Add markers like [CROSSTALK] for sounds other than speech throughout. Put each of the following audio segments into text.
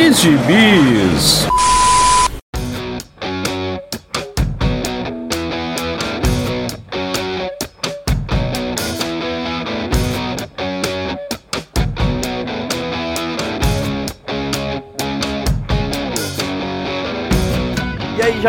de Gibis.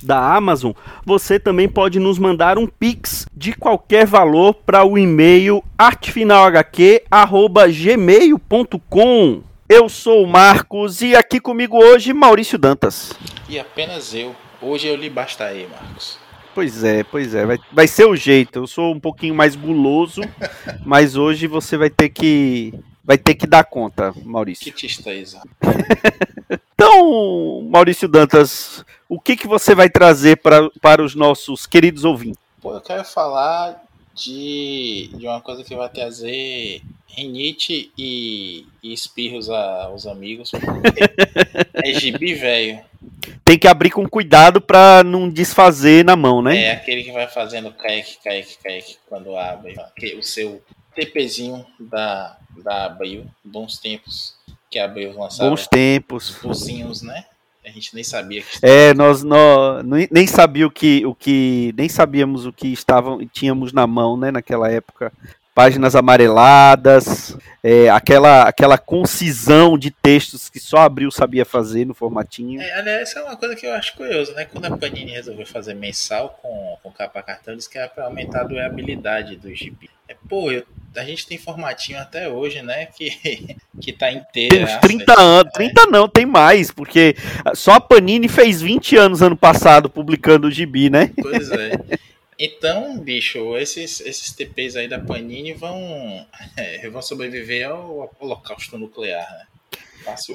da Amazon, você também pode nos mandar um pix de qualquer valor para o e-mail artefinalhq@gmail.com. Eu sou o Marcos e aqui comigo hoje Maurício Dantas. E apenas eu. Hoje eu lhe basta aí, Marcos. Pois é, pois é. Vai, vai ser o jeito. Eu sou um pouquinho mais guloso, [LAUGHS] mas hoje você vai ter que vai ter que dar conta, Maurício. Que tristeza. [LAUGHS] então, Maurício Dantas, o que, que você vai trazer pra, para os nossos queridos ouvintes? Pô, eu quero falar de, de uma coisa que vai trazer rinite e, e espirros aos amigos. [LAUGHS] é gibi velho tem que abrir com cuidado para não desfazer na mão, né? É aquele que vai fazendo caique, caique, caique quando abre. O seu TPzinho da, da Abril, bons tempos que a Abril lançava. Bons tempos. Os né? A gente nem sabia que É, nós, nós nem sabia o que, o que nem sabíamos o que estavam tínhamos na mão, né, naquela época páginas amareladas, é, aquela, aquela concisão de textos que só Abril sabia fazer no formatinho. É, aliás, essa é uma coisa que eu acho curiosa, né? Quando a Panini resolveu fazer mensal com, com capa cartão, eles queriam aumentar a durabilidade do gibi. É, pô, eu, a gente tem formatinho até hoje, né? Que, [LAUGHS] que tá inteiro. Tem uns 30 anos, 30 não, tem mais, porque só a Panini fez 20 anos ano passado publicando o gibi, né? Pois é. [LAUGHS] Então, bicho, esses, esses TPs aí da Panini vão, é, vão sobreviver ao holocausto nuclear, né?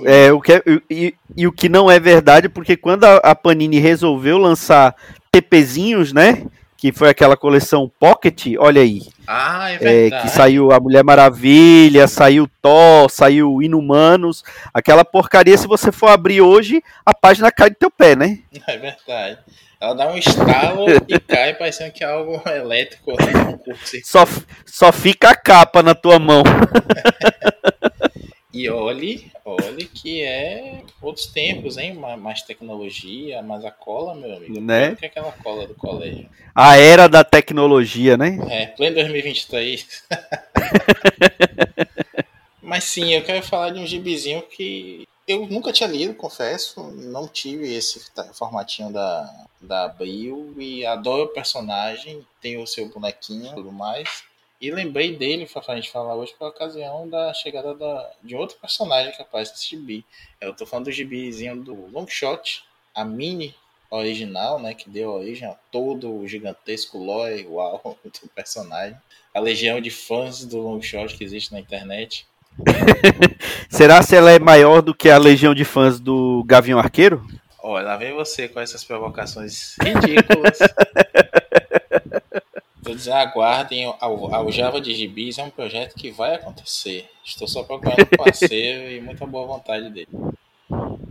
É, o que é, e, e, o que não é verdade, porque quando a, a, Panini resolveu lançar TPzinhos, né? Que foi aquela coleção Pocket, olha aí. Ah, é verdade. É, que saiu a Mulher Maravilha, saiu Thor, saiu Inumanos. Aquela porcaria, se você for abrir hoje, a página cai do teu pé, né? É verdade. Ela dá um estalo e [LAUGHS] cai parecendo que é algo elétrico. Né? Só, só fica a capa na tua mão. [LAUGHS] e olhe, olhe que é outros tempos, hein? Mais tecnologia, mais a cola, meu amigo. Né? que é aquela cola do colégio. A era da tecnologia, né? É, pleno 2023. [LAUGHS] Mas sim, eu quero falar de um gibizinho que eu nunca tinha lido, confesso. Não tive esse formatinho da, da Abril e adoro o personagem, tem o seu bonequinho e tudo mais. E lembrei dele, para a gente falar hoje, por ocasião da chegada da, de outro personagem que aparece nesse gibi. Eu tô falando do gibizinho do Longshot, a mini original, né, que deu origem a todo o gigantesco lore, [LAUGHS] uau, do personagem. A legião de fãs do Longshot que existe na internet. [LAUGHS] Será se ela é maior do que a legião de fãs do Gavião Arqueiro? Olha, lá vem você com essas provocações ridículas. [LAUGHS] Dizendo, aguardem, o Java de Gibis é um projeto que vai acontecer. Estou só procurando um parceiro e muita boa vontade dele.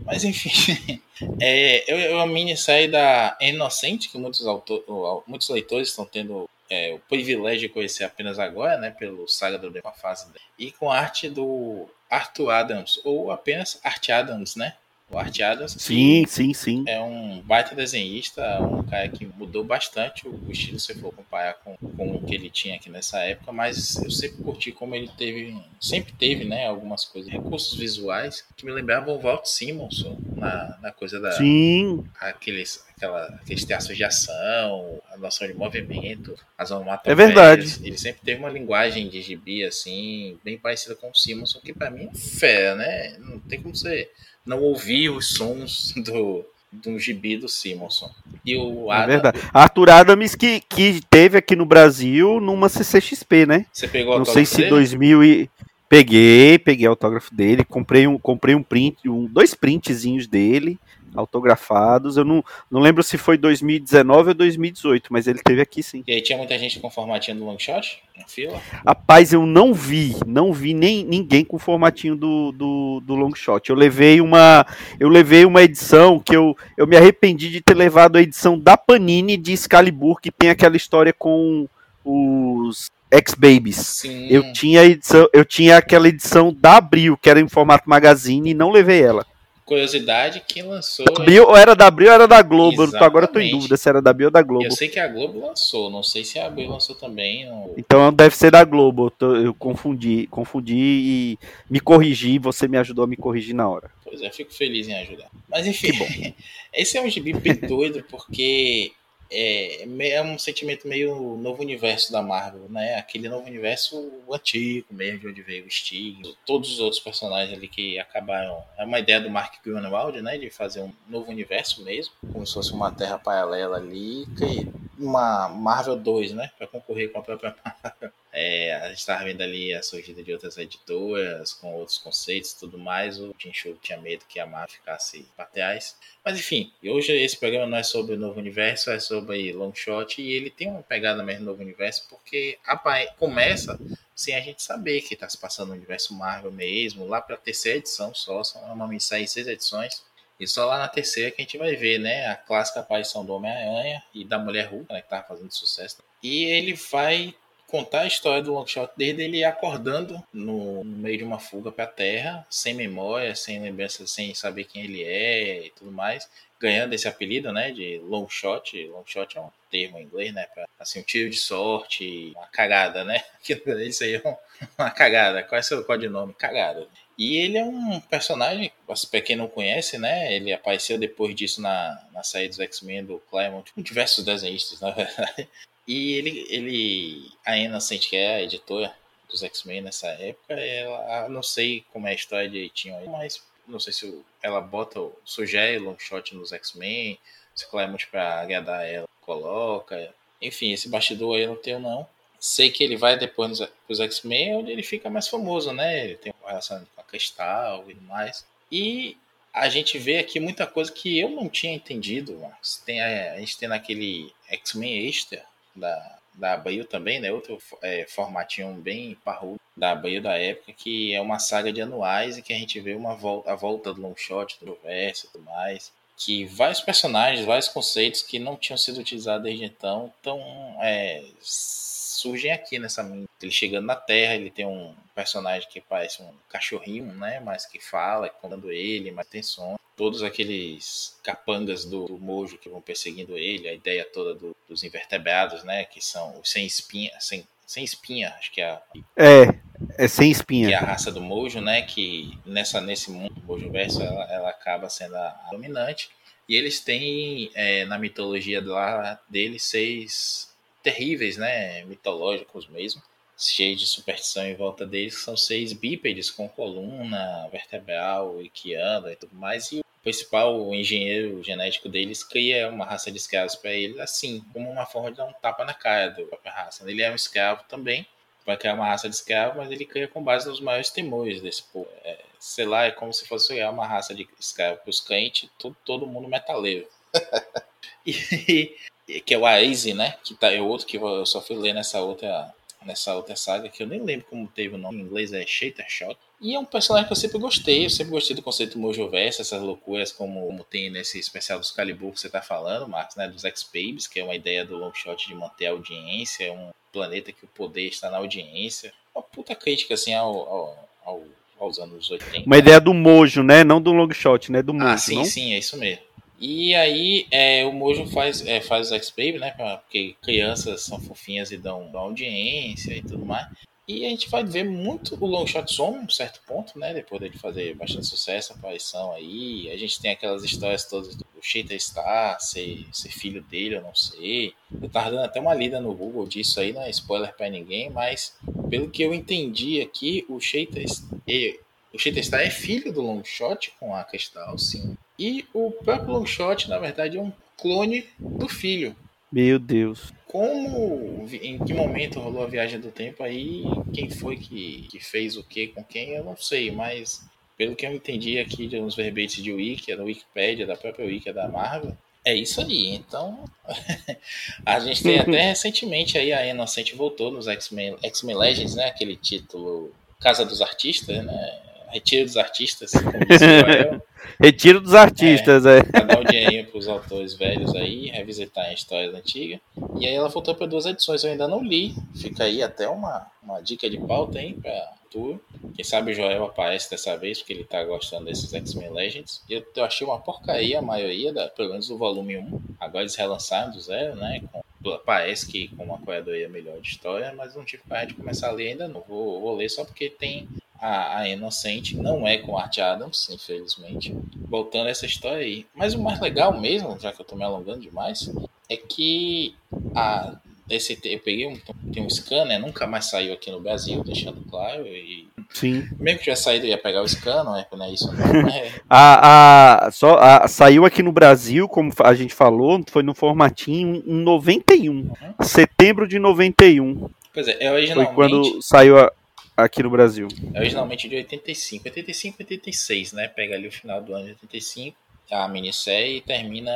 Mas enfim, [LAUGHS] é, eu, eu a mini saí da Inocente, que muitos, autor, muitos leitores estão tendo é, o privilégio de conhecer apenas agora, né, pelo Saga do Tempo, fase. E com arte do Arthur Adams, ou apenas Art Adams, né? O Art Adams. Sim, sim, sim. É um baita desenhista, um cara que mudou bastante o estilo, se for comparar com, com o que ele tinha aqui nessa época, mas eu sempre curti como ele teve, sempre teve, né, algumas coisas, recursos visuais que me lembravam o Walt Simonson na, na coisa da. Sim. Aqueles, aquela, aqueles teatros de ação, a noção de movimento, as É verdade. Ele sempre teve uma linguagem de gibi, assim, bem parecida com o Simonson, que para mim é fé, né? Não tem como você não ouvir os sons do, do gibi do Simonson. E o Adam, é verdade. Arthur Adams que, que teve aqui no Brasil numa CCXP, né? Você pegou Não sei se dele? 2000 e... Peguei, peguei autógrafo dele, comprei um, comprei um print, um, dois printzinhos dele autografados. Eu não, não lembro se foi 2019 ou 2018, mas ele teve aqui sim. E aí tinha muita gente com formatinho do Longshot na fila? Rapaz, eu não vi, não vi nem ninguém com formatinho do, do, do Longshot. Eu levei uma eu levei uma edição que eu, eu me arrependi de ter levado a edição da Panini de Excalibur, que tem aquela história com os X-Babies. Eu tinha edição, eu tinha aquela edição da Abril, que era em formato magazine, e não levei ela curiosidade, quem lançou. Abril, ou era da Abril ou era da Globo? Exatamente. Agora eu tô em dúvida se era da Abril ou da Globo. Eu sei que a Globo lançou, não sei se a Abril lançou também. Então deve ser da Globo. Eu, confundi, confundi e me corrigi. Você me ajudou a me corrigir na hora. Pois é, fico feliz em ajudar. Mas enfim, [LAUGHS] esse é um gibi bem doido porque é, é um sentimento meio novo universo da Marvel, né? Aquele novo universo antigo mesmo, de onde veio o Stig, todos os outros personagens ali que acabaram. É uma ideia do Mark Grunwald, né? De fazer um novo universo mesmo, como se fosse uma terra paralela ali, uma Marvel 2, né? Para concorrer com a própria Marvel. É, a gente estava vendo ali a surgida de outras editoras com outros conceitos e tudo mais. O Jim Show tinha medo que a Marvel ficasse pateais. Mas enfim, hoje esse programa não é sobre o novo universo, é sobre long shot e ele tem uma pegada mesmo no novo universo porque começa sem a gente saber que está se passando no universo Marvel mesmo, lá para a terceira edição só, são normalmente saem seis edições. E só lá na terceira que a gente vai ver, né, a clássica aparição do Homem-Aranha e da Mulher Hulk, né, que tava fazendo sucesso. E ele vai contar a história do Longshot desde ele acordando no, no meio de uma fuga para a Terra, sem memória, sem lembrança, sem saber quem ele é e tudo mais, ganhando esse apelido, né, de Longshot. Longshot é um termo em inglês, né, para assim um tiro de sorte, uma cagada, né? [LAUGHS] Isso aí é uma cagada. Qual é seu codinome? Cagada. E ele é um personagem, para quem não conhece, né? Ele apareceu depois disso na, na série dos X-Men do Claremont, com diversos desenhistas, na verdade. E ele, ele a Innocent, que é a editora dos X-Men nessa época, ela, não sei como é a história direitinho aí, mas não sei se ela bota, sugere Longshot nos X-Men, se Claremont para agradar ela, coloca. Enfim, esse bastidor aí não tenho não. Sei que ele vai depois nos X-Men, onde ele fica mais famoso, né? Ele tem relação com a Cristal e mais. E a gente vê aqui muita coisa que eu não tinha entendido, Marcos. Tem, a, a gente tem naquele X-Men Extra, da, da Abril também, né? Outro é, formatinho bem parrudo da Abril da época, que é uma saga de anuais e que a gente vê uma volta, a volta do Longshot, do verso e tudo mais. Que vários personagens, vários conceitos que não tinham sido utilizados desde então, estão é, surgem aqui nessa ele chegando na Terra, ele tem um personagem que parece um cachorrinho, né, mas que fala, contando ele, mas tem som. Todos aqueles capangas do, do Mojo que vão perseguindo ele, a ideia toda do, dos invertebrados, né, que são os sem espinha, sem, sem espinha, acho que é a, é, é sem espinha. Que é a raça do Mojo, né, que nessa nesse mundo Mojo verso ela, ela acaba sendo a, a dominante. E eles têm é, na mitologia lá deles seis terríveis, né, mitológicos mesmo, cheios de superstição em volta deles, que são seis bípedes com coluna vertebral e que e tudo mais. E principal engenheiro genético deles cria uma raça de escravos para eles, assim, como uma forma de dar um tapa na cara da própria raça. Ele é um escravo também, vai criar uma raça de escravo, mas ele cria com base nos maiores temores desse povo. É, sei lá, é como se fosse criar uma raça de escravo para os crentes, todo, todo mundo metaleiro. [LAUGHS] e, que é o Aize, né? Que tá, é outro que eu só fui ler nessa outra nessa outra saga, que eu nem lembro como teve o nome em inglês, é Shater Shot. E é um personagem que eu sempre gostei, eu sempre gostei do conceito Mojoverse, essas loucuras como, como tem nesse especial dos Calibur que você tá falando, Marcos, né? Dos X-Babies, que é uma ideia do Longshot de manter a audiência, um planeta que o poder está na audiência. Uma puta crítica, assim, ao, ao, ao aos anos 80. Uma ideia do Mojo, né? Não do long shot, né? Do Mojo, Ah, sim, não? sim, é isso mesmo. E aí, é, o Mojo faz, é, faz o X-Baby, né? Porque crianças são fofinhas e dão, audiência e tudo mais. E a gente vai ver muito o Long Shot um certo ponto, né? Depois dele fazer bastante sucesso, aparição aí. A gente tem aquelas histórias todas do Cheetah Star, ser, ser filho dele, eu não sei. Eu tava dando até uma lida no Google disso aí, não é spoiler pra ninguém, mas pelo que eu entendi aqui, o Cheetah, o Star é filho do Long Shot com a Cristal, sim. E o próprio Long Shot, na verdade, é um clone do filho. Meu Deus. Como, em que momento rolou a viagem do tempo aí, quem foi que, que fez o que com quem, eu não sei, mas pelo que eu entendi aqui de uns verbetes de Wiki, da Wikipedia, da própria Wiki da Marvel, é isso aí. Então, [LAUGHS] a gente tem até [LAUGHS] recentemente aí a Inocente voltou nos X-Men Legends, né? Aquele título Casa dos Artistas, né? Retiro dos Artistas. [LAUGHS] Retiro dos artistas, é. Pra dar um dinheirinho pros autores velhos aí, revisitar histórias antigas. E aí ela voltou para duas edições, eu ainda não li. Fica aí até uma, uma dica de pauta, hein, pra tu. Quem sabe o Joel aparece dessa vez, porque ele tá gostando desses X-Men Legends. Eu, eu achei uma porcaria a maioria, da, pelo menos do volume 1. Agora eles relançaram do zero, né? Com, parece que com uma curadoria melhor de história, mas não tive coragem de começar a ler ainda não. Vou, vou ler só porque tem a, a Inocente, não é com Art Adams, infelizmente. Voltando a essa história aí. Mas o mais legal mesmo, já que eu tô me alongando demais, é que a, esse, eu peguei um, tem um scanner, nunca mais saiu aqui no Brasil, deixando claro. E Sim. mesmo que tivesse saído, eu ia pegar o scan, não é, não é isso não. [LAUGHS] É, A, a, só, a- saiu aqui no Brasil, como a gente falou, foi no formatinho em 91. Setembro de 91. pois é, é Foi originalmente, quando saiu a- aqui no Brasil. é originalmente de 85. 85 86, né? Pega ali o final do ano de 85, a minissérie termina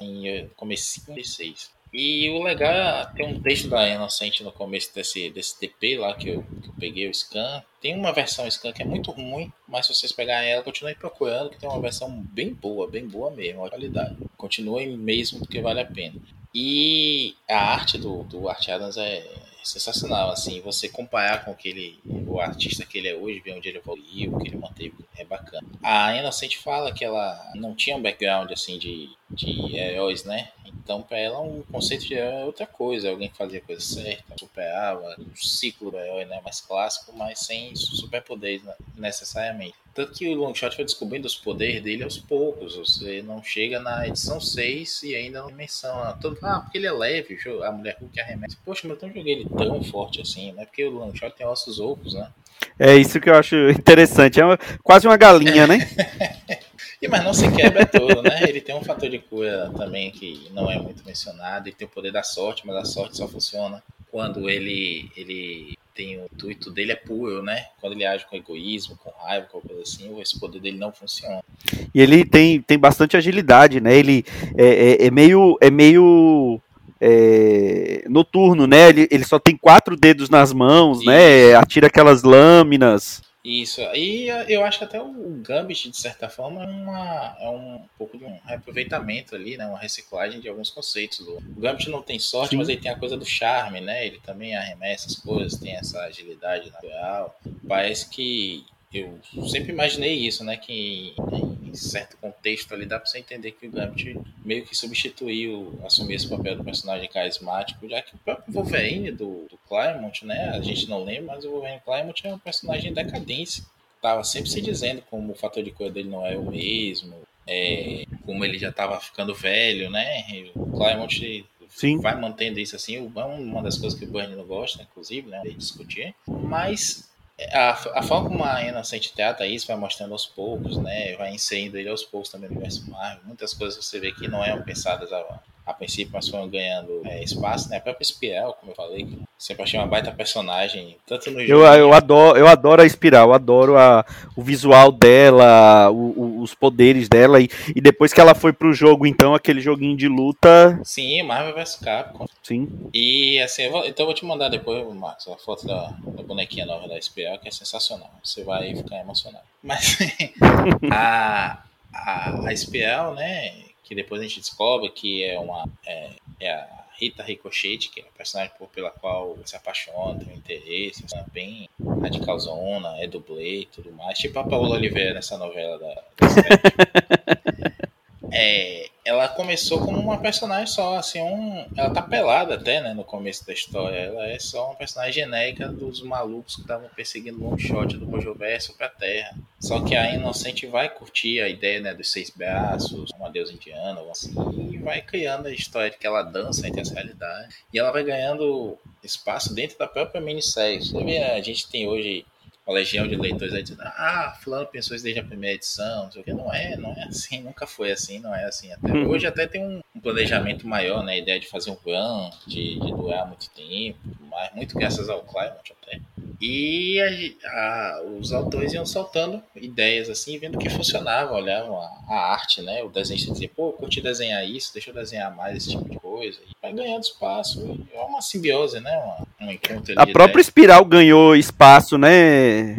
em começo de 86. E o legal é ter um texto da Inocente no começo desse, desse TP lá que eu, que eu peguei o scan. Tem uma versão scan que é muito ruim, mas se vocês pegarem ela, continuem procurando, que tem uma versão bem boa, bem boa mesmo, a qualidade. Continuem mesmo porque vale a pena. E a arte do, do Art Adams é sensacional, assim, você comparar com aquele, o artista que ele é hoje, ver onde ele evoluiu, o que ele manteve, é bacana. A Inocente fala que ela não tinha um background, assim, de, de heróis, né? Então, para ela, um conceito de herói é outra coisa, alguém que fazia a coisa certa, superava o ciclo do herói, né? Mais clássico, mas sem superpoderes né? necessariamente. Tanto que o Longshot foi descobrindo os poderes dele aos poucos. Você não chega na edição 6 e ainda não menciona. Todo, ah, porque ele é leve, a mulher Hulk arremessa. Poxa, mas eu não joguei ele tão forte assim, né? Porque o Longshot tem ossos ocos, né? É isso que eu acho interessante. É uma- quase uma galinha, né? [LAUGHS] E, mas não se quebra todo, né? Ele tem um fator de cura também que não é muito mencionado. Ele tem o poder da sorte, mas a sorte só funciona quando ele, ele tem o intuito dele é puro, né? Quando ele age com egoísmo, com raiva, com coisa assim, esse poder dele não funciona. E ele tem, tem bastante agilidade, né? Ele é, é- é meio. É meio é, noturno, né? Ele, ele só tem quatro dedos nas mãos, né? Atira aquelas lâminas. Isso, e eu acho que até o Gambit, de certa forma, é, uma, é um pouco de um reaproveitamento ali, né? Uma reciclagem de alguns conceitos. O Gambit não tem sorte, Sim. mas ele tem a coisa do charme, né? Ele também arremessa as coisas, tem essa agilidade natural. Parece que eu sempre imaginei isso, né? Que em certo contexto ali dá pra você entender que o Gambit meio que substituiu, assumiu esse papel do personagem carismático, já que o próprio Wolverine do, do Claremont, né? A gente não lembra, mas o Wolverine Claremont é um personagem em decadência. Tava sempre se dizendo como o fator de cor dele não é o mesmo, é, como ele já tava ficando velho, né? E o Claremont Sim. vai mantendo isso assim. É uma das coisas que o Bernie não gosta, inclusive, né? De discutir. Mas a, a forma como a Inocente trata isso vai mostrando aos poucos, né? Vai inserindo ele aos poucos também no universo Marvel. Muitas coisas você vê que não eram pensadas a, a princípio, mas foram ganhando é, espaço, né? A própria Espiral, como eu falei, que sempre achei uma baita personagem, tanto no Eu, jogo. eu, adoro, eu adoro a espiral, eu adoro a, o visual dela, o- o- os poderes dela. E, e depois que ela foi pro jogo, então, aquele joguinho de luta, Sim, Marvel vs Capcom. sim. E assim, eu vou- então eu vou te mandar depois, Marcos, a foto da, da bonequinha nova da Espiral, que é sensacional. Você vai ficar emocionado. Mas [LAUGHS] a, a, a Espiral, né? Que depois a gente descobre que é uma. É, é a Rita Ricochet, que é a personagem pela qual se apaixona, tem um interesse, é bem radicalzona, é dublê e tudo mais. Tipo a Paola Oliveira nessa novela da, da [LAUGHS] é, ela começou como uma personagem só, assim, um, ela tá pelada até, né, no começo da história. Ela é só uma personagem genérica dos malucos que estavam perseguindo um shot do Mojo Verso pra Terra. Só que a Inocente vai curtir a ideia, né, dos seis braços, uma deusa indiana, assim, e vai criando a história de que ela dança entre as realidades. E ela vai ganhando espaço dentro da própria minissérie. Você vê, a gente tem hoje uma legião de leitores aí dizendo, ah, fulano pensou isso desde a primeira edição, não sei o que. Não é, não é assim, nunca foi assim, não é assim. Até uhum. hoje até tem um, planejamento maior, né? A ideia de fazer um run, de, de durar muito tempo, mas muito graças ao Claremont até. E a, a, os autores iam soltando ideias assim, vendo que funcionava, olhavam a, a arte, né? O desenhista dizia, pô, curti desenhar isso, deixa eu desenhar mais esse tipo de coisa. E vai ganhando espaço. É uma simbiose, né? Uma, um encontro A própria Espiral ganhou espaço, né?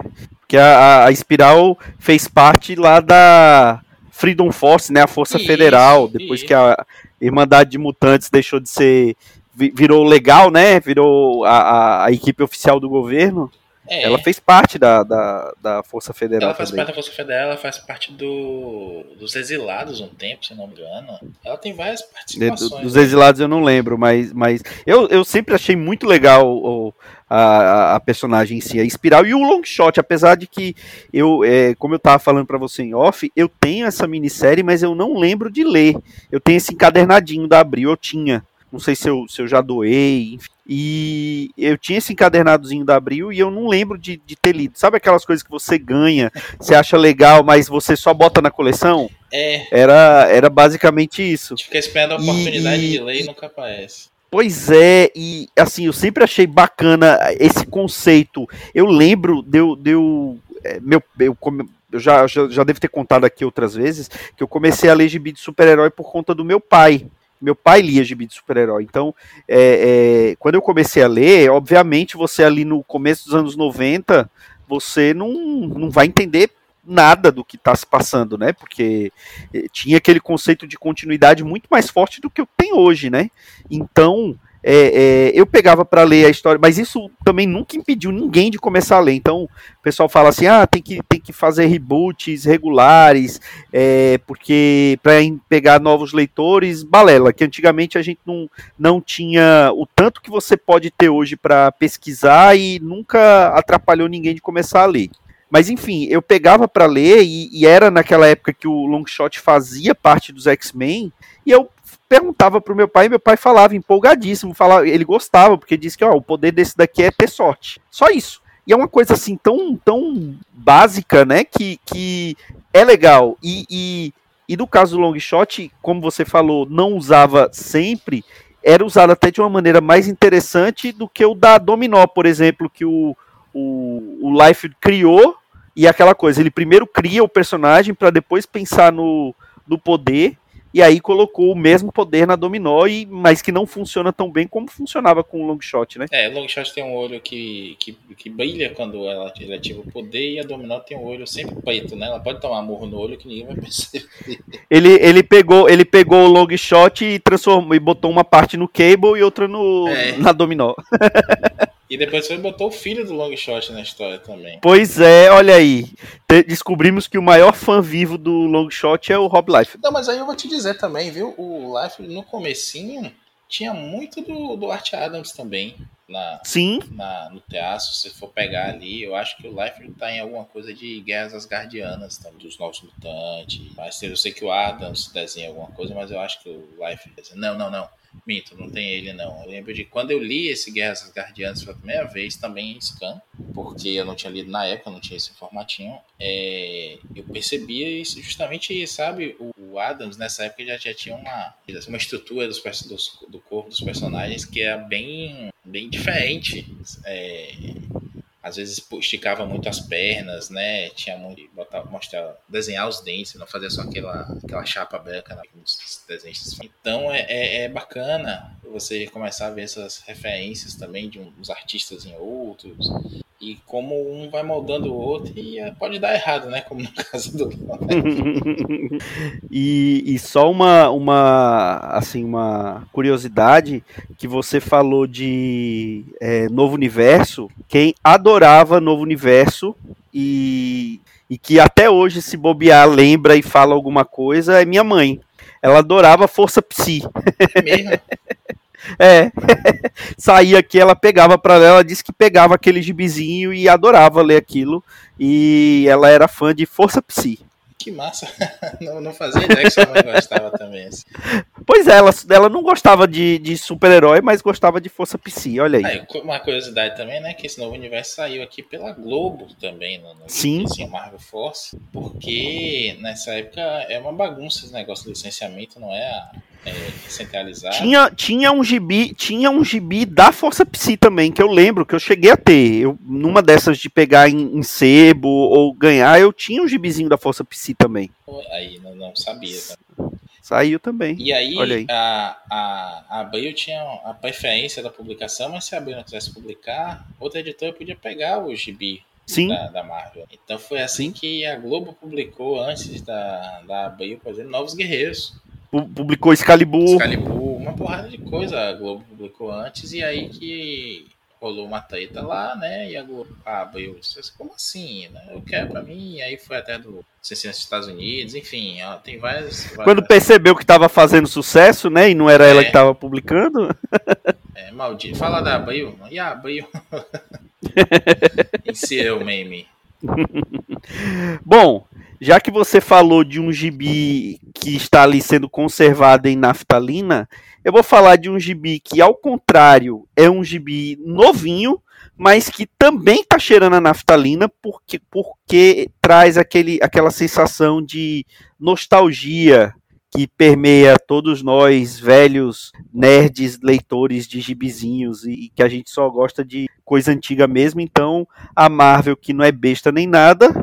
Que a, a Espiral fez parte lá da Freedom Force, né? A Força isso, Federal, depois isso. que a Irmandade de Mutantes deixou de ser virou legal, né? Virou a, a, a equipe oficial do governo. É. Ela fez parte da, da, da Força Federal. Ela faz também. parte da Força Federal, ela faz parte do, dos exilados um tempo, se não me engano. Ela tem várias participações. De, dos exilados eu não lembro, mas, mas eu, eu sempre achei muito legal o, a, a personagem em si, a Espiral e o Longshot, apesar de que eu, é, como eu tava falando para você em off, eu tenho essa minissérie, mas eu não lembro de ler. Eu tenho esse encadernadinho da Abril, eu tinha. Não sei se eu, se eu já doei, enfim. E eu tinha esse encadernadozinho da Abril e eu não lembro de, de ter lido. Sabe aquelas coisas que você ganha, você acha legal, mas você só bota na coleção? É. Era, era basicamente isso. Fica esperando a oportunidade e, de ler e nunca aparece. Pois é, e assim, eu sempre achei bacana esse conceito. Eu lembro, deu. deu é, meu, eu, eu já, já, já devo ter contado aqui outras vezes que eu comecei a ler gibi de super-herói por conta do meu pai meu pai lia gibi de super-herói. Então, é, é, quando eu comecei a ler, obviamente você ali no começo dos anos 90, você não, não vai entender nada do que está se passando, né? Porque é, tinha aquele conceito de continuidade muito mais forte do que o que tem hoje, né? Então, é, é, eu pegava para ler a história, mas isso também nunca impediu ninguém de começar a ler. Então, o pessoal fala assim: ah, tem que, tem que fazer reboots regulares, é, porque para pegar novos leitores, balela, que antigamente a gente não, não tinha o tanto que você pode ter hoje para pesquisar e nunca atrapalhou ninguém de começar a ler. Mas enfim, eu pegava para ler e, e, era naquela época que o Longshot fazia parte dos X-Men e eu perguntava pro meu pai e meu pai falava empolgadíssimo, falava, ele gostava, porque disse que ó, o poder desse daqui é ter sorte. Só isso. E é uma coisa assim tão, tão básica, né, que, que é legal. E, e, e no caso do long shot, como você falou, não usava sempre, era usado até de uma maneira mais interessante do que o da Dominó, por exemplo, que o, o, o Life criou, e aquela coisa, ele primeiro cria o personagem para depois pensar no, no poder, e aí colocou o mesmo poder na Dominó, e, mas que não funciona tão bem como funcionava com o Longshot, né? É, o Longshot tem um olho que, que, que brilha quando ela, ele ativa o poder, e a Dominó tem um olho sempre preto, né? Ela pode tomar morro no olho que ninguém vai [LAUGHS] perceber. Ele, ele, pegou, ele pegou o Longshot e transformou e botou uma parte no Cable e outra no, é. na Dominó. [LAUGHS] E depois você botou o filho do Longshot na história também. Pois é, olha aí. Descobrimos que o maior fã vivo do Longshot é o Rob Life. Não, mas aí eu vou te dizer também, viu? O Life no comecinho tinha muito do, do Art Adams também. Na, Sim. Na, no teatro, se for pegar ali, eu acho que o Life tá em alguma coisa de Guerras Asgardianas, tá, dos Novos Mutantes. Mas eu sei que o Adams desenha alguma coisa, mas eu acho que o Life. Não, não, não. Minto, não tem ele não. Eu lembro de quando eu li esse Guerras Guardianas pela primeira vez, também em scan, porque eu não tinha lido na época, não tinha esse formatinho. É, eu percebia isso justamente, sabe, o Adams nessa época já, já tinha uma, uma estrutura dos, dos, do corpo dos personagens que era bem, bem diferente. É, às vezes esticava muito as pernas, né? Tinha muito botar, mostrar, desenhar os dentes, não fazer só aquela, aquela chapa branca né? nos desenhos. Então é, é, é, bacana você começar a ver essas referências também de uns artistas em outros e como um vai moldando o outro e é, pode dar errado, né? Como no [LAUGHS] caso do [LAUGHS] e, e só uma, uma assim uma curiosidade que você falou de é, Novo Universo, quem adorava Novo Universo e, e que até hoje se bobear lembra e fala alguma coisa é minha mãe. Ela adorava Força Psi. É mesmo? [LAUGHS] É. [LAUGHS] Saía aqui, ela pegava para ela, ela disse que pegava aquele gibizinho e adorava ler aquilo. E ela era fã de Força Psi. Que massa. [LAUGHS] Não, não fazia ideia que sua mãe gostava também. Assim. Pois é, ela, ela não gostava de, de super-herói, mas gostava de Força Psi, olha aí. Ah, uma curiosidade também, né, que esse novo universo saiu aqui pela Globo também, no, no Sim. Assim, Marvel Force, porque nessa época é uma bagunça esse negócio do licenciamento, não é a é, centralizado. Tinha, tinha um gibi, tinha um gibi da Força Psi também, que eu lembro que eu cheguei a ter. Eu, numa dessas de pegar em, em sebo ou ganhar, eu tinha um gibizinho da Força Psi também. Aí não, não sabia. Tá? Saiu também. E aí, aí. A, a, a Abril tinha a preferência da publicação, mas se a Abril não quisesse publicar, outra editora podia pegar o gibi Sim. Da, da, Marvel. Então foi assim Sim. que a Globo publicou antes da, da Abril, por exemplo, Novos Guerreiros publicou Excalibur. Excalibur, uma porrada de coisa a Globo publicou antes, e aí que rolou uma treta lá, né? E a Globo abriu. Disse, Como assim? Né? Eu quero pra mim. E aí foi até do CCS dos Estados Unidos, enfim, ó, tem várias, várias, Quando percebeu que tava fazendo sucesso, né? E não era é. ela que tava publicando. [LAUGHS] É, maldito. Fala da Abril. E a Abril. [LAUGHS] Insira o meme. Bom, já que você falou de um gibi que está ali sendo conservado em naftalina, eu vou falar de um gibi que, ao contrário, é um gibi novinho, mas que também está cheirando a naftalina porque, porque traz aquele, aquela sensação de nostalgia que permeia todos nós, velhos nerds, leitores de gibizinhos, e, e, que a gente só gosta de coisa antiga mesmo. Então, a Marvel, que não é besta nem nada,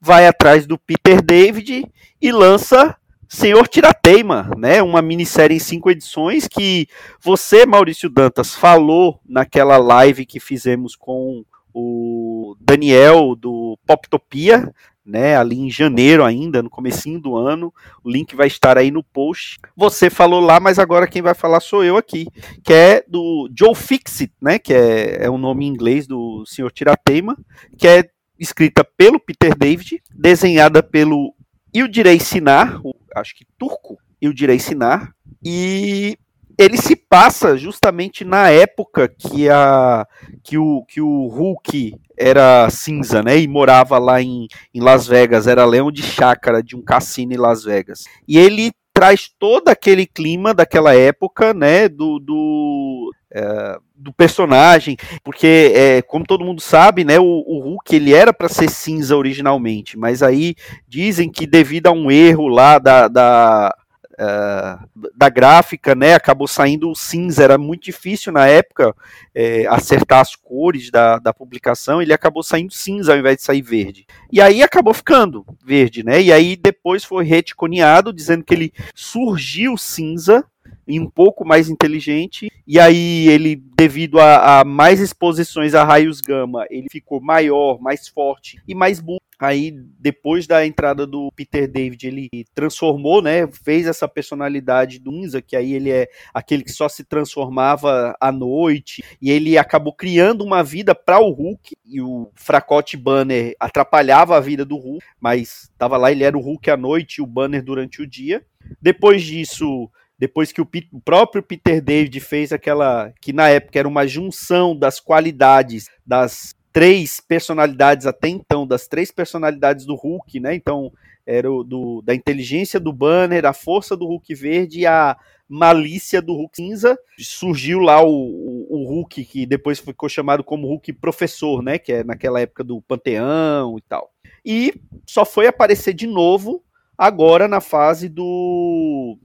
vai atrás do Peter David e lança Senhor Tirateima, né? Uma minissérie em cinco edições que você, Maurício Dantas, falou naquela live que fizemos com o Daniel do Poptopia, né? Ali em janeiro ainda, no comecinho do ano. O link vai estar aí no post. Você falou lá, mas agora quem vai falar sou eu aqui, que é do Joe Fixit, né? Que é, é o nome em inglês do Senhor Tirateima, que é escrita pelo Peter David, desenhada pelo Ildirei Sinar, acho que turco Ildirei Sinar, e ele se passa justamente na época que, a, que, o, que o Hulk era cinza, né? E morava lá em, em Las Vegas, era leão de chácara de um cassino em Las Vegas. E ele traz todo aquele clima daquela época, né? Do, do, é, do personagem, porque é, como todo mundo sabe, né, o, o Hulk ele era para ser cinza originalmente, mas aí dizem que devido a um erro lá da, da Uh, da gráfica, né? Acabou saindo cinza, era muito difícil na época é, acertar as cores da, da publicação, ele acabou saindo cinza ao invés de sair verde. E aí acabou ficando verde, né? E aí depois foi reticoneado, dizendo que ele surgiu cinza e um pouco mais inteligente. E aí ele, devido a, a, mais exposições a raios gama, ele ficou maior, mais forte e mais burro. Aí, depois da entrada do Peter David, ele transformou, né? Fez essa personalidade do Inza, que aí ele é aquele que só se transformava à noite. E ele acabou criando uma vida para o Hulk. E o Fracote Banner atrapalhava a vida do Hulk, mas tava lá, ele era o Hulk à noite e o Banner durante o dia. Depois disso, depois que o, o, próprio Peter David fez aquela que na época era uma junção das qualidades das três personalidades até então, das três personalidades do Hulk, né? Então, era o do, da inteligência do Banner, a força do Hulk verde e a malícia do Hulk cinza. Surgiu lá o, o, o, Hulk, que depois ficou chamado como Hulk professor, né? Que é naquela época do Panteão e tal. E só foi aparecer de novo agora na fase do,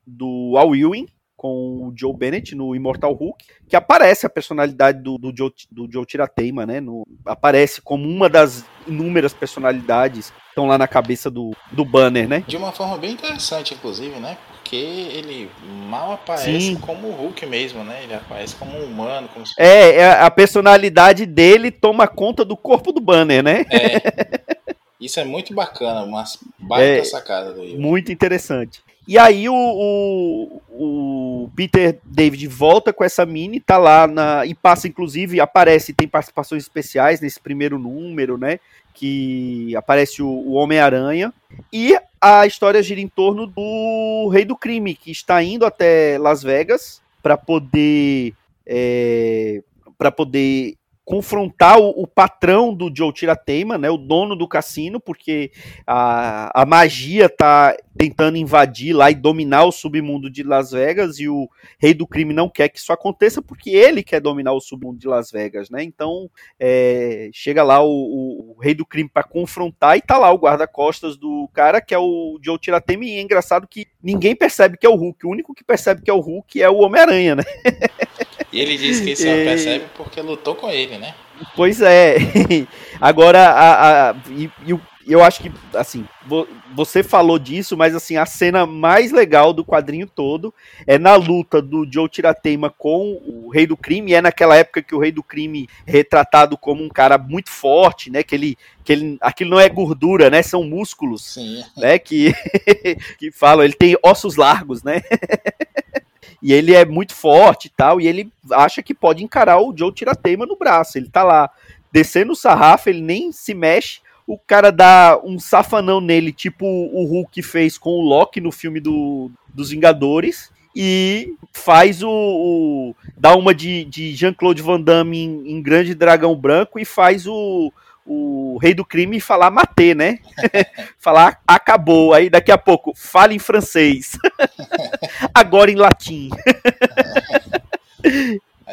do Al Ewing, com o Joe Bennett no Immortal Hulk, que aparece a personalidade do, do, Joe, do Joe Tirateima, né? No, aparece como uma das inúmeras personalidades que estão lá na cabeça do, do banner, né? De uma forma bem interessante, inclusive, né? Porque ele mal aparece Sim. como o Hulk mesmo, né? Ele aparece como um humano. Como se... é, é, a personalidade dele toma conta do corpo do banner, né? É. [LAUGHS] Isso é muito bacana, uma baita é, sacada do Will. Muito interessante. E aí o, o, o, Peter David volta com essa mini, tá lá na, e passa, inclusive, aparece, tem participações especiais nesse primeiro número, né? Que aparece o, o Homem-Aranha. E a história gira em torno do Rei do Crime, que está indo até Las Vegas para poder. É, para poder confrontar o, o, patrão do Joe Tirateima, né, o dono do cassino, porque a, a magia tá tentando invadir lá e dominar o submundo de Las Vegas e o rei do crime não quer que isso aconteça porque ele quer dominar o submundo de Las Vegas, né? Então é, chega lá o, o, o, rei do crime para confrontar e tá lá o guarda-costas do cara que é o Joe Tirateima e é engraçado que ninguém percebe que é o Hulk, o único que percebe que é o Hulk é o Homem-Aranha, né? [LAUGHS] E ele diz que só e... percebe porque lutou com ele, né? Pois é. [LAUGHS] Agora, a, a, e, e, eu acho que, assim, você falou disso, mas assim, a cena mais legal do quadrinho todo é na luta do Joe Tirateima com o Rei do Crime, é naquela época que o Rei do Crime é retratado como um cara muito forte, né, que ele, que ele aquilo não é gordura, né, são músculos, Sim. né, que, [LAUGHS] que falam, ele tem ossos largos, né, [LAUGHS] e ele é muito forte e tal, e ele acha que pode encarar o Joe Tirateima no braço. Ele tá lá descendo o sarrafo, ele nem se mexe. O cara dá um safanão nele, tipo o Hulk fez com o Loki no filme do, dos Vingadores. E faz o. o dá uma de, de Jean-Claude Van Damme em, em Grande Dragão Branco e faz o, o rei do crime falar matê, né? [LAUGHS] falar acabou. Aí daqui a pouco, fala em francês. [LAUGHS] Agora em latim. [LAUGHS]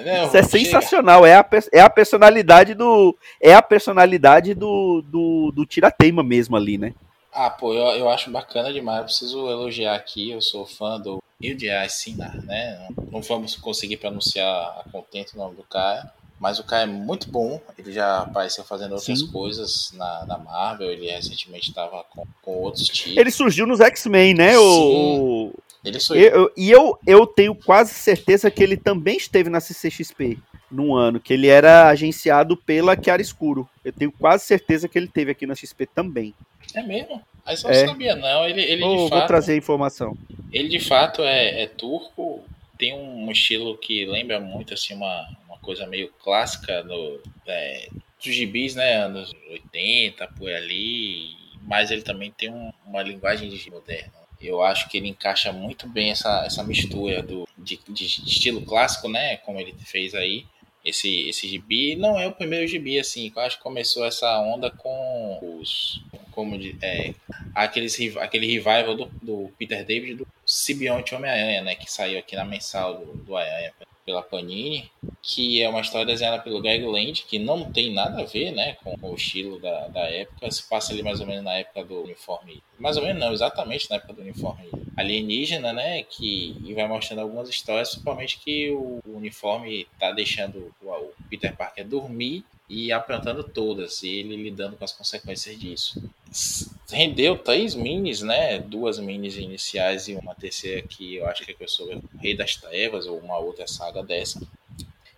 Não, Isso é sensacional. É a, é a personalidade do. É a personalidade do, do, do Tirateima mesmo ali, né? Ah, pô, eu, eu acho bacana demais. Eu preciso elogiar aqui. Eu sou fã do Ildia Sinar, né? Não vamos conseguir pronunciar a contento o nome do cara. Mas o cara é muito bom, ele já apareceu fazendo outras Sim. coisas na, na Marvel, ele recentemente estava com, com outros títulos. Ele surgiu nos X-Men, né? O... ele surgiu. E eu, eu tenho quase certeza que ele também esteve na CCXP num ano, que ele era agenciado pela Chiara Escuro. Eu tenho quase certeza que ele teve aqui na XP também. É mesmo? Mas eu é. não sabia, não. Ele, ele oh, fato, vou trazer a informação. Ele de fato é, é turco, tem um estilo que lembra muito assim uma, coisa meio clássica no, é, dos gibis, né? Anos 80, por ali. Mas ele também tem um, uma linguagem de moderna. Eu acho que ele encaixa muito bem essa, essa mistura do, de, de estilo clássico, né? Como ele fez aí esse, esse gibi. Não é o primeiro gibi, assim. Eu acho que começou essa onda com os. Como de, é, aqueles, aquele revival do, do Peter David do Sibionte Homem-Aranha, né? Que saiu aqui na mensal do, do Aranha pela Panini, que é uma história desenhada pelo Greg Land, que não tem nada a ver né, com o estilo da, da época, se passa ali mais ou menos na época do uniforme, mais ou menos não, exatamente na época do uniforme alienígena, né, que e vai mostrando algumas histórias, principalmente que o, o uniforme tá deixando o, o Peter Parker dormir e aprontando todas, e ele lidando com as consequências disso. Rendeu três minis, né? Duas minis iniciais e uma terceira que eu acho que é sobre o Rei das Trevas, ou uma outra saga dessa.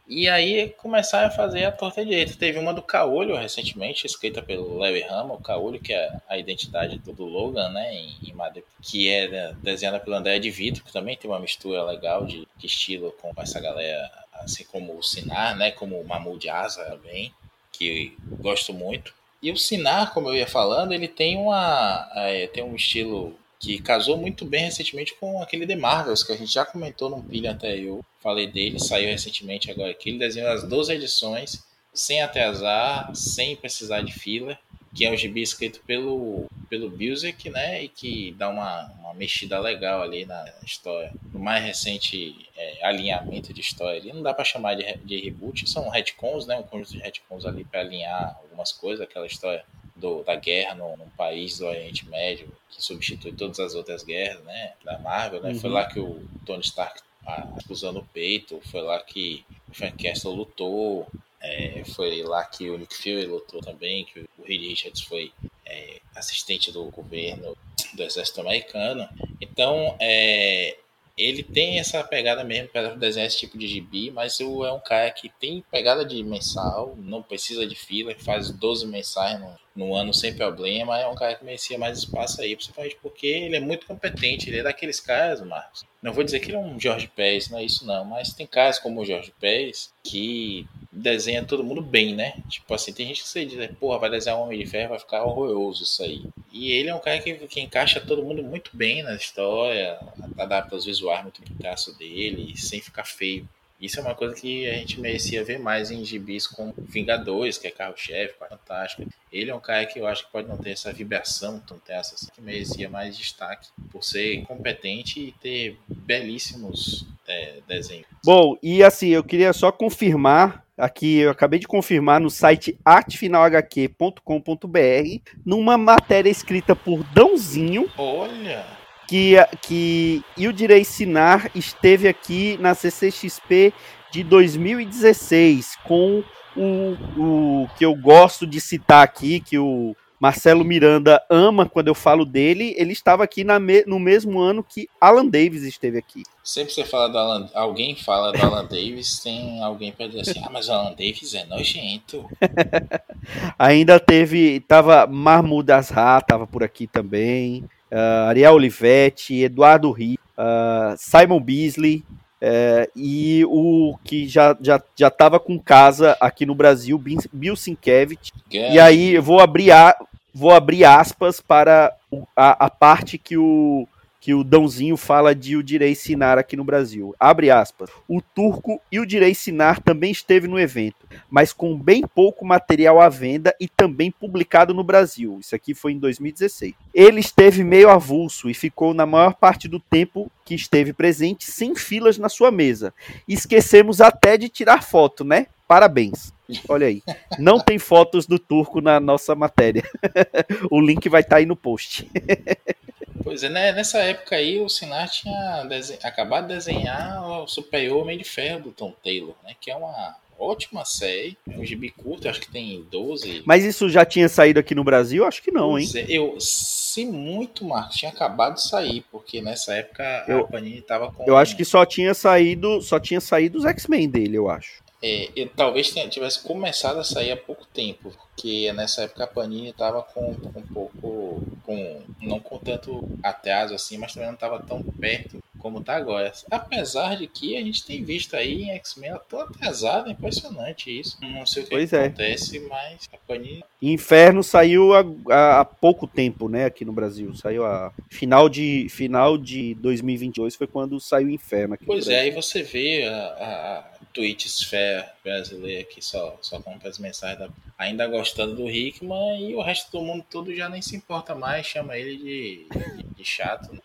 E aí começaram a fazer a torta direita. Teve uma do Caolho recentemente, escrita pelo Larry Hama, o Caolho, que é a identidade do Logan, né? Em, em que é desenhada pelo André de Vito, que também tem uma mistura legal de, de estilo com essa galera, assim como o Sinar, né? Como o Mahmoud Asa também que gosto muito. E o Sinar, como eu ia falando, ele tem uma é, tem um estilo que casou muito bem recentemente com aquele The Marvels, que a gente já comentou num pilha anterior. Falei dele, saiu recentemente agora aqui. Ele desenhou as 12 edições, sem atrasar, sem precisar de filler que é um gibi escrito pelo, pelo Busiek, né? E que dá uma, uma mexida legal ali na história. No mais recente é, alinhamento de história ali, não dá para chamar de, de reboot, são retcons, né? Um conjunto de retcons ali para alinhar algumas coisas, aquela história do, da guerra no, num país do Oriente Médio que substitui todas as outras guerras, né? Da Marvel, né? Uhum. Foi lá que o Tony Stark a explosão no peito, foi lá que o Frank Castle lutou, é, foi lá que o Nick Fury lutou também, que o Reed Richards foi é, assistente do governo do exército americano. Então, é, ele tem essa pegada mesmo para desenhar esse tipo de gibi, mas é um cara que tem pegada de mensal, não precisa de fila, faz 12 mensais no, no ano sem problema. É um cara que merecia mais espaço aí, principalmente porque ele é muito competente, ele é daqueles caras, Marcos. Não vou dizer que ele é um Jorge Pérez, não é isso não, mas tem caras como o Jorge Pérez que desenha todo mundo bem, né? Tipo assim, tem gente que você diz, porra, vai desenhar um Homem de Ferro, vai ficar horroroso isso aí. E ele é um cara que, que encaixa todo mundo muito bem na história, adapta os visuais muito pro traço dele, sem ficar feio. Isso é uma coisa que a gente merecia ver mais em gibis com Vingadores, que é carro-chefe, fantástico. Ele é um cara que eu acho que pode não ter essa vibração, não ter essa que merecia mais destaque por ser competente e ter belíssimos é, desenhos. Bom, e assim, eu queria só confirmar aqui, eu acabei de confirmar no site artefinalhq.com.br, numa matéria escrita por Dãozinho. Olha! Que, que Ildirei Sinar esteve aqui na CCXP de 2016 com o, o que eu gosto de citar aqui, que o Marcelo Miranda ama quando eu falo dele, ele estava aqui me, no mesmo ano que Alan Davis esteve aqui. Sempre você fala do Alan, alguém fala do Alan Davis, tem alguém para dizer assim, ah, mas o Alan Davis é nojento. [LAUGHS] Ainda teve, tava Mahmoud Azhar, tava por aqui também, uh, Ariel Olivetti, Eduardo Ri, uh, Simon Beasley, é, e o que já já já estava com casa aqui no Brasil, Bill Sienkiewicz. E aí eu vou abrir a, vou abrir aspas para a, a parte que o que o Dãozinho fala de o Direi Sinar aqui no Brasil. Abre aspas. O turco e o Direi Sinar também esteve no evento, mas com bem pouco material à venda e também publicado no Brasil. Isso aqui foi em 2016. Ele esteve meio avulso e ficou na maior parte do tempo que esteve presente sem filas na sua mesa. Esquecemos até de tirar foto, né? Parabéns. Olha aí. Não tem fotos do turco na nossa matéria. [LAUGHS] o link vai estar tá aí no post. [LAUGHS] Pois é, né? nessa época aí o Sinar tinha acabado de desenhar o Superior Homem de Ferro do Tom Taylor, né? Que é uma ótima série, é um gibi curto, acho que tem 12. Mas isso já tinha saído aqui no Brasil? Acho que não, hein? É, eu, se muito, Marcos, tinha acabado de sair, porque nessa época eu, a Panini tava com. Eu acho que só tinha saído, só tinha saído os X-Men dele, eu acho. É, eu, talvez tenha, tivesse começado a sair há pouco tempo, porque nessa época a Panini estava com, com, um pouco, com não com tanto atraso assim, mas também não estava tão perto como está agora. Apesar de que a gente tem visto aí em X-Men tão atrasado, é impressionante isso. Não sei o que, que é. acontece, mas a Panini. Inferno saiu há, há, pouco tempo, né, aqui no Brasil. Saiu a final de final de 2022 foi quando saiu Inferno aqui. Pois é, aí você vê a, a Twitch Sphere brasileira que só, só compra as mensagens da... ainda gostando do Hickman e o resto do mundo todo já nem se importa mais, chama ele de, de, de chato. Né?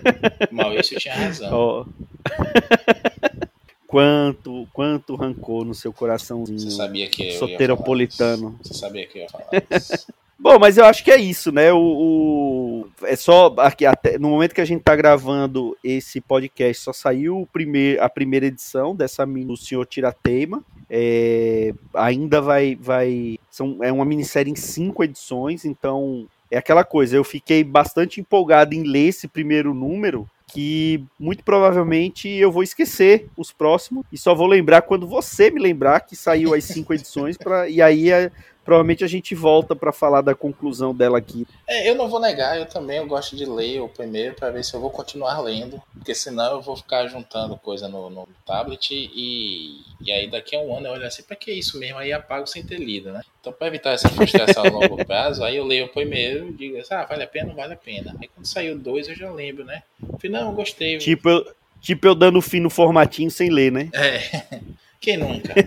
[LAUGHS] Maurício tinha razão. Oh. [LAUGHS] quanto, quanto rancor no seu coraçãozinho. Você sabia que eu soteropolitano. Você sabia que eu ia falar isso. [LAUGHS] Bom, mas eu acho que é isso, né? O, o, é só aqui até no momento que a gente tá gravando esse podcast, só saiu o primeir, a primeira edição dessa mini do Senhor Tirateima. É, ainda vai, vai, são, é uma minissérie em cinco edições, então é aquela coisa. Eu fiquei bastante empolgado em ler esse primeiro número, que muito provavelmente eu vou esquecer os próximos e só vou lembrar quando você me lembrar que saiu as cinco [LAUGHS] edições para e aí é, provavelmente a gente volta para falar da conclusão dela aqui. É, eu não vou negar, eu também eu gosto de ler o primeiro para ver se eu vou continuar lendo, porque senão eu vou ficar juntando coisa no, no tablet e, e aí daqui a um ano eu olho assim, para que isso mesmo? Aí apago sem ter lido, né? Então para evitar essa frustração a longo [LAUGHS] prazo, aí eu leio o primeiro e digo assim, ah, vale a pena, vale a pena. Aí quando saiu dois eu já lembro, né? Falei, não, gostei. Tipo eu, tipo eu dando fim no formatinho sem ler, né? É. [LAUGHS] Quem nunca? [LAUGHS]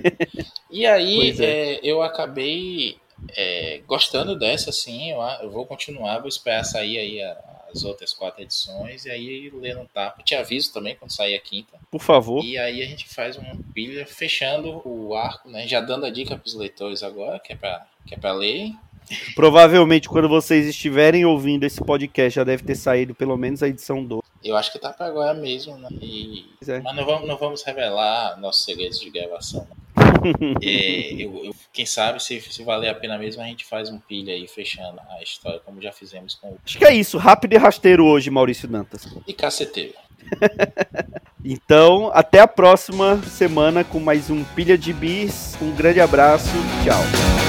E aí é. É, eu acabei é, gostando dessa, sim. Eu, eu, vou continuar, vou esperar sair aí as outras quatro edições e aí ler no tapa. Te aviso também quando sair a quinta. Por favor. E aí a gente faz uma pilha fechando o arco, né? Já dando a dica para os leitores agora, que é para que é para ler. Provavelmente quando vocês estiverem ouvindo esse podcast já deve ter saído pelo menos a edição 2. Eu acho que tá pra agora mesmo, né? E... É. Mas não vamos, não vamos revelar nossos segredos de gravação. Né? [LAUGHS] é, eu, eu, quem sabe, se, se valer a pena mesmo, a gente faz um pilha aí fechando a história, como já fizemos com o. Acho que é isso, rápido e rasteiro hoje, Maurício Dantas. E caceteiro. [LAUGHS] então, até a próxima semana com mais um Pilha de Bis. Um grande abraço, tchau.